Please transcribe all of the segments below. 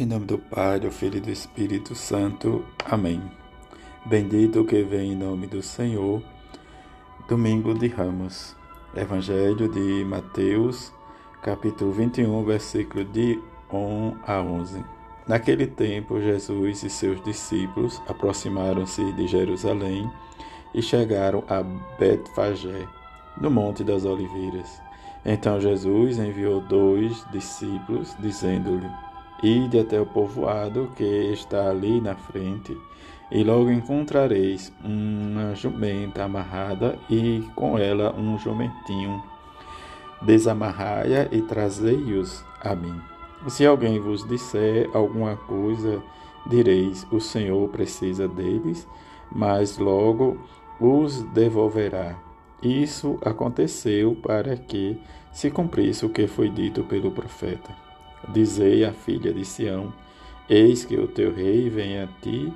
Em nome do Pai, do Filho e do Espírito Santo. Amém. Bendito que vem em nome do Senhor. Domingo de Ramos. Evangelho de Mateus, capítulo 21, versículo de 1 a 11. Naquele tempo, Jesus e seus discípulos aproximaram-se de Jerusalém e chegaram a Betfagé, no Monte das Oliveiras. Então Jesus enviou dois discípulos, dizendo-lhe: Ide até o povoado que está ali na frente, e logo encontrareis uma jumenta amarrada e com ela um jumentinho. Desamarrai-a e trazei-os a mim. Se alguém vos disser alguma coisa, direis: O Senhor precisa deles, mas logo os devolverá. Isso aconteceu para que se cumprisse o que foi dito pelo profeta. Dizei à filha de Sião: Eis que o teu rei vem a ti,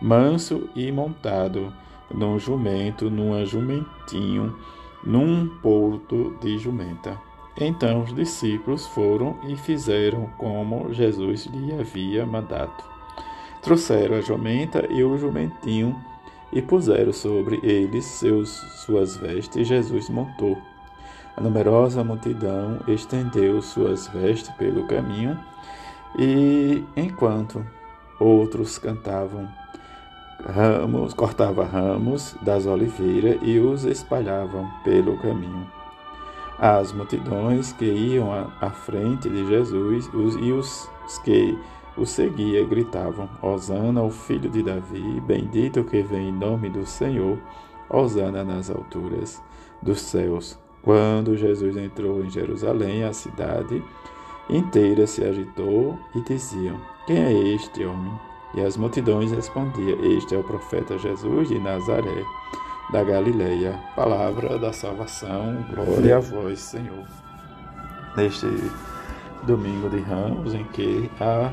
manso e montado, num jumento, num jumentinho, num porto de jumenta. Então os discípulos foram e fizeram como Jesus lhe havia mandado. Trouxeram a jumenta e o jumentinho e puseram sobre eles seus, suas vestes, e Jesus montou. A numerosa multidão estendeu suas vestes pelo caminho, e enquanto outros cantavam ramos, cortava ramos das oliveiras e os espalhavam pelo caminho. As multidões que iam à frente de Jesus os, e os que o seguia gritavam: Hosana, o filho de Davi, bendito que vem em nome do Senhor, Hosana nas alturas dos céus. Quando Jesus entrou em Jerusalém, a cidade inteira se agitou e diziam: Quem é este homem? E as multidões respondiam: Este é o profeta Jesus de Nazaré, da Galileia. Palavra da salvação, glória a vós, Senhor. Neste domingo de Ramos, em que a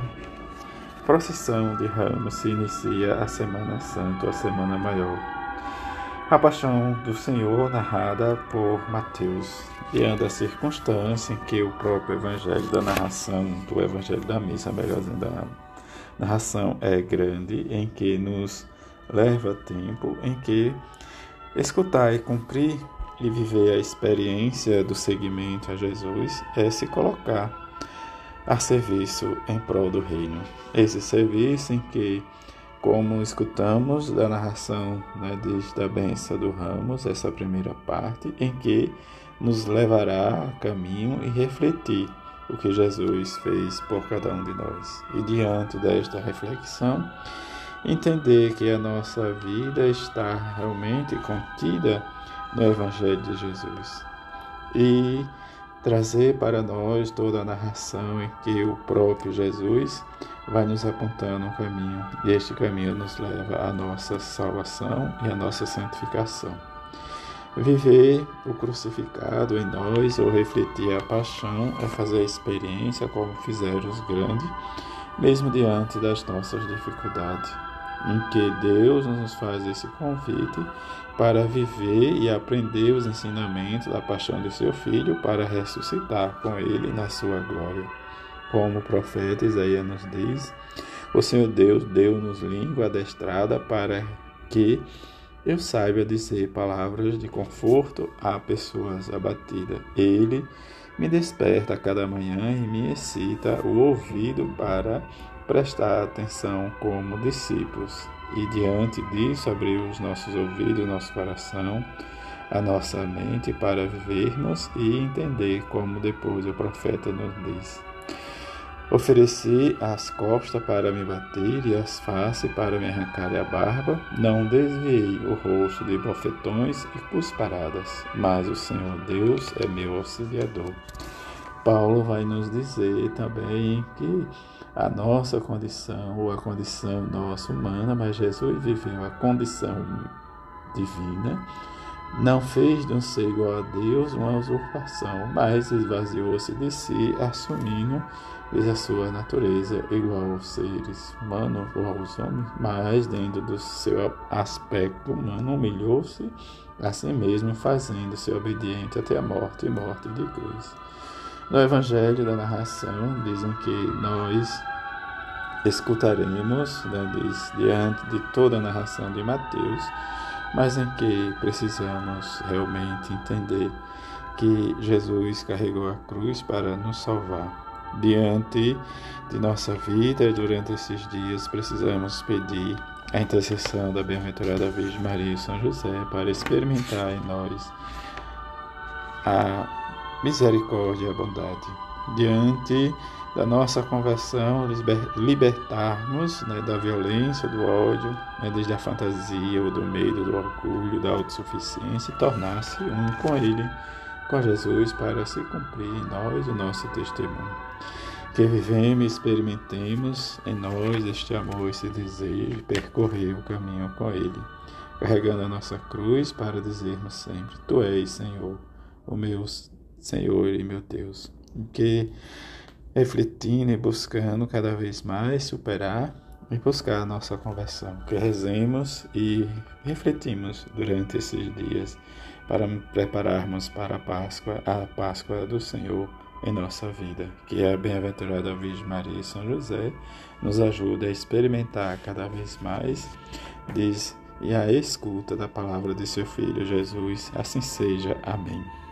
procissão de Ramos se inicia a Semana Santa, a Semana Maior. A paixão do Senhor, narrada por Mateus, diante da circunstância em que o próprio evangelho da narração, do evangelho da missa, melhor dizendo, da narração é grande, em que nos leva tempo, em que escutar e cumprir e viver a experiência do seguimento a Jesus é se colocar a serviço em prol do reino. Esse serviço em que como escutamos da narração né, desde a benção do Ramos, essa primeira parte, em que nos levará a caminho e refletir o que Jesus fez por cada um de nós. E diante desta reflexão, entender que a nossa vida está realmente contida no Evangelho de Jesus. E trazer para nós toda a narração em que o próprio Jesus vai nos apontando um caminho, e este caminho nos leva à nossa salvação e à nossa santificação. Viver o crucificado em nós ou refletir a paixão é fazer a experiência como fizeram os grandes, mesmo diante das nossas dificuldades, em que Deus nos faz esse convite para viver e aprender os ensinamentos da paixão de seu Filho para ressuscitar com ele na sua glória. Como o profeta Isaías nos diz, o Senhor Deus deu-nos língua adestrada para que eu saiba dizer palavras de conforto a pessoas abatidas. Ele me desperta a cada manhã e me excita o ouvido para prestar atenção como discípulos. E diante disso, abrir os nossos ouvidos, nosso coração, a nossa mente para vivermos e entender como depois o profeta nos diz. Ofereci as costas para me bater e as faces para me arrancar a barba. Não desviei o rosto de bofetões e cusparadas, mas o Senhor Deus é meu auxiliador. Paulo vai nos dizer também que a nossa condição, ou a condição nossa humana, mas Jesus viveu a condição divina, não fez de um ser igual a Deus uma usurpação, mas esvaziou-se de si, assumindo a sua natureza igual aos seres humanos ou aos homens, mas dentro do seu aspecto humano humilhou-se a si mesmo, fazendo-se obediente até a morte e morte de cruz. No Evangelho da narração dizem que nós escutaremos né, diz, diante de toda a narração de Mateus, mas em que precisamos realmente entender que Jesus carregou a cruz para nos salvar. Diante de nossa vida, durante esses dias, precisamos pedir a intercessão da bem-aventurada Virgem Maria e São José para experimentar em nós a misericórdia e a bondade. Diante da nossa conversão, libertarmos né, da violência, do ódio, né, desde a fantasia, ou do medo, do orgulho, da autossuficiência e tornar-se um com Ele com Jesus para se cumprir em nós o nosso testemunho. Que vivemos e experimentemos em nós este amor, esse desejo de percorrer o caminho com Ele, carregando a nossa cruz para dizermos sempre: Tu és, Senhor, o meu Senhor e meu Deus. que refletindo e buscando cada vez mais superar e buscar a nossa conversão. Que rezemos e refletimos durante esses dias para prepararmos para a Páscoa, a Páscoa do Senhor em nossa vida. Que a bem-aventurada Virgem Maria e São José nos ajude a experimentar cada vez mais diz, e a escuta da palavra de seu Filho Jesus. Assim seja. Amém.